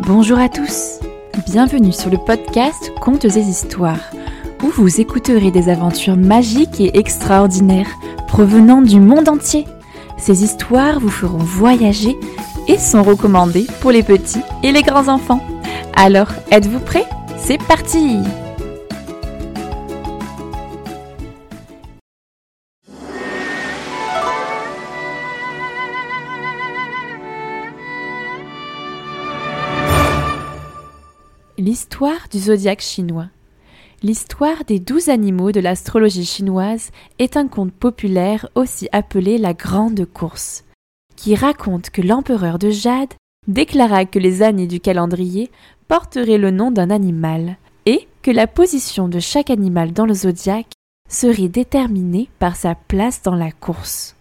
Bonjour à tous, bienvenue sur le podcast Contes et Histoires, où vous écouterez des aventures magiques et extraordinaires provenant du monde entier. Ces histoires vous feront voyager et sont recommandées pour les petits et les grands enfants. Alors, êtes-vous prêts? C'est parti L'histoire du zodiaque chinois. L'histoire des douze animaux de l'astrologie chinoise est un conte populaire aussi appelé la Grande Course, qui raconte que l'empereur de Jade déclara que les années du calendrier porteraient le nom d'un animal, et que la position de chaque animal dans le zodiaque serait déterminée par sa place dans la course.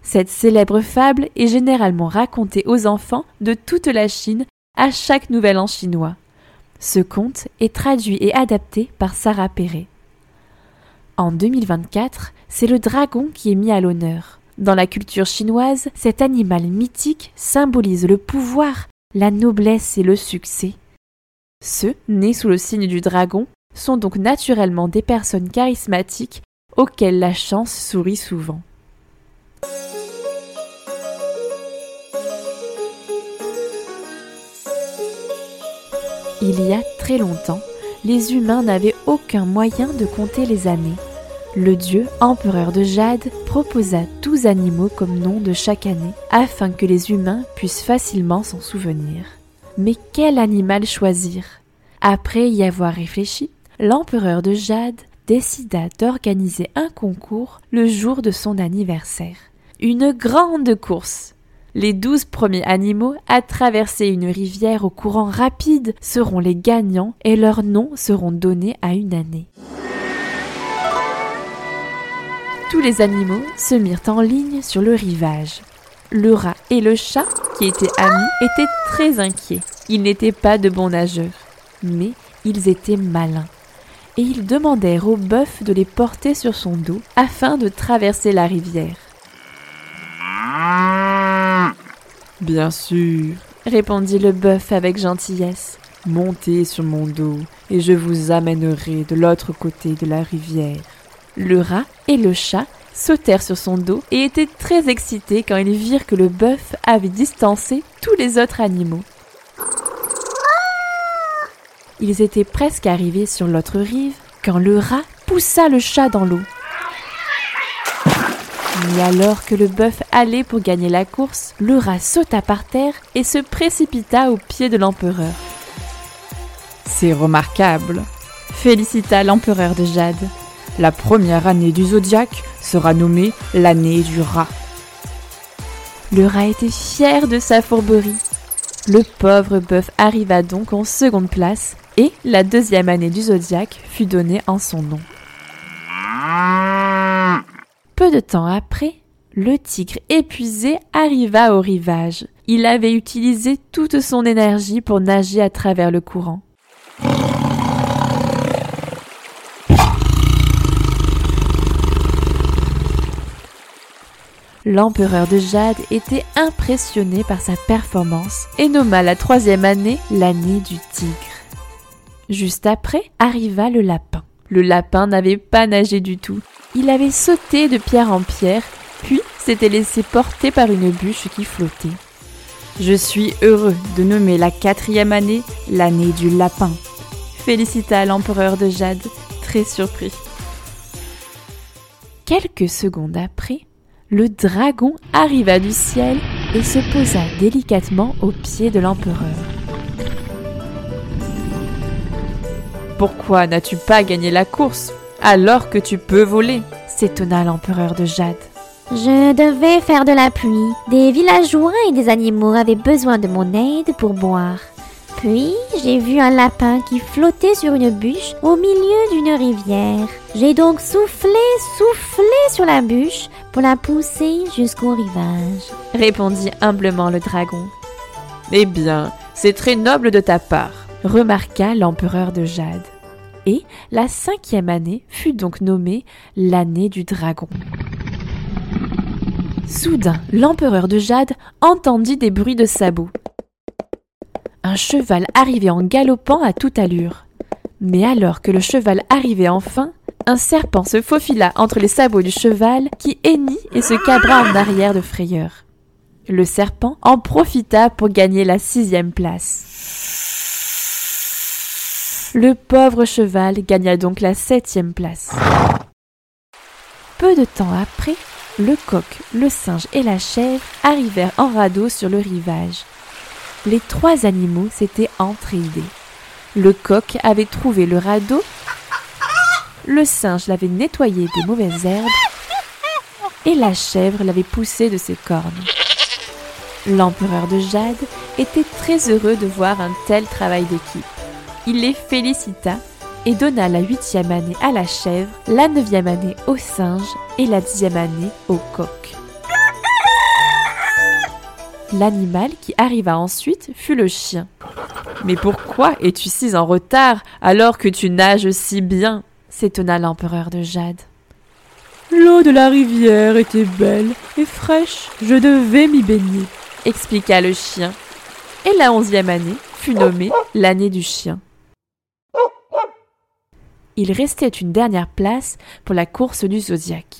Cette célèbre fable est généralement racontée aux enfants de toute la Chine à chaque nouvel an chinois. Ce conte est traduit et adapté par Sarah Perret. En 2024, c'est le dragon qui est mis à l'honneur. Dans la culture chinoise, cet animal mythique symbolise le pouvoir, la noblesse et le succès. Ceux nés sous le signe du dragon sont donc naturellement des personnes charismatiques auxquelles la chance sourit souvent. Il y a très longtemps, les humains n'avaient aucun moyen de compter les années. Le dieu empereur de Jade proposa douze animaux comme nom de chaque année afin que les humains puissent facilement s'en souvenir. Mais quel animal choisir? Après y avoir réfléchi, l'empereur de Jade décida d'organiser un concours le jour de son anniversaire. Une grande course les douze premiers animaux à traverser une rivière au courant rapide seront les gagnants et leurs noms seront donnés à une année. Tous les animaux se mirent en ligne sur le rivage. Le rat et le chat, qui étaient amis, étaient très inquiets. Ils n'étaient pas de bons nageurs, mais ils étaient malins. Et ils demandèrent au bœuf de les porter sur son dos afin de traverser la rivière. Bien sûr, répondit le bœuf avec gentillesse. Montez sur mon dos et je vous amènerai de l'autre côté de la rivière. Le rat et le chat sautèrent sur son dos et étaient très excités quand ils virent que le bœuf avait distancé tous les autres animaux. Ils étaient presque arrivés sur l'autre rive quand le rat poussa le chat dans l'eau. Mais alors que le bœuf allait pour gagner la course, le rat sauta par terre et se précipita au pied de l'empereur. C'est remarquable, félicita l'empereur de Jade. La première année du zodiaque sera nommée l'année du rat. Le rat était fier de sa fourberie. Le pauvre bœuf arriva donc en seconde place et la deuxième année du zodiaque fut donnée en son nom. De temps après, le tigre épuisé arriva au rivage. Il avait utilisé toute son énergie pour nager à travers le courant. L'empereur de Jade était impressionné par sa performance et nomma la troisième année l'année du tigre. Juste après arriva le lapin. Le lapin n'avait pas nagé du tout. Il avait sauté de pierre en pierre, puis s'était laissé porter par une bûche qui flottait. Je suis heureux de nommer la quatrième année l'année du lapin, félicita l'empereur de Jade, très surpris. Quelques secondes après, le dragon arriva du ciel et se posa délicatement au pied de l'empereur. Pourquoi n'as-tu pas gagné la course? Alors que tu peux voler s'étonna l'empereur de Jade. Je devais faire de la pluie. Des villageois et des animaux avaient besoin de mon aide pour boire. Puis j'ai vu un lapin qui flottait sur une bûche au milieu d'une rivière. J'ai donc soufflé, soufflé sur la bûche pour la pousser jusqu'au rivage. Répondit humblement le dragon. Eh bien, c'est très noble de ta part, remarqua l'empereur de Jade et la cinquième année fut donc nommée l'année du dragon. Soudain, l'empereur de Jade entendit des bruits de sabots. un cheval arrivait en galopant à toute allure. Mais alors que le cheval arrivait enfin, un serpent se faufila entre les sabots du cheval qui hennit et se cabra en arrière de frayeur. Le serpent en profita pour gagner la sixième place. Le pauvre cheval gagna donc la septième place. Peu de temps après, le coq, le singe et la chèvre arrivèrent en radeau sur le rivage. Les trois animaux s'étaient entraînés. Le coq avait trouvé le radeau, le singe l'avait nettoyé des mauvaises herbes et la chèvre l'avait poussé de ses cornes. L'empereur de Jade était très heureux de voir un tel travail d'équipe. Il les félicita et donna la huitième année à la chèvre, la neuvième année au singe et la dixième année au coq. L'animal qui arriva ensuite fut le chien. Mais pourquoi es-tu si en retard alors que tu nages si bien? s'étonna l'empereur de Jade. L'eau de la rivière était belle et fraîche, je devais m'y baigner, expliqua le chien. Et la onzième année fut nommée l'année du chien. Il restait une dernière place pour la course du zodiaque.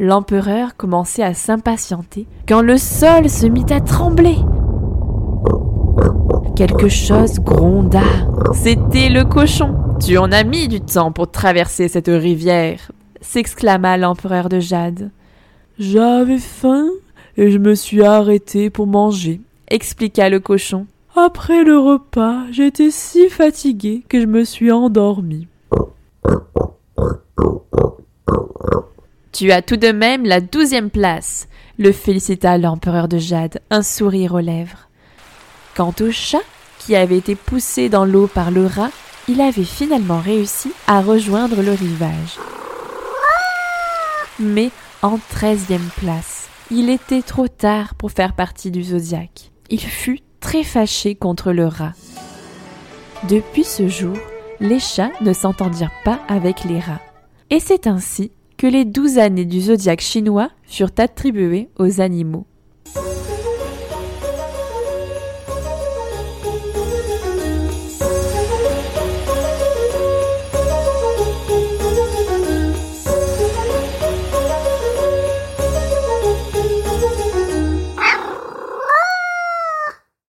L'empereur commençait à s'impatienter quand le sol se mit à trembler. Quelque chose gronda. C'était le cochon. Tu en as mis du temps pour traverser cette rivière, s'exclama l'empereur de Jade. J'avais faim et je me suis arrêté pour manger, expliqua le cochon. Après le repas, j'étais si fatigué que je me suis endormi. Tu as tout de même la douzième place, le félicita l'empereur de Jade, un sourire aux lèvres. Quant au chat, qui avait été poussé dans l'eau par le rat, il avait finalement réussi à rejoindre le rivage. Mais en treizième place, il était trop tard pour faire partie du zodiaque. Il fut très fâché contre le rat. Depuis ce jour, les chats ne s'entendirent pas avec les rats. Et c'est ainsi que les douze années du zodiaque chinois furent attribuées aux animaux.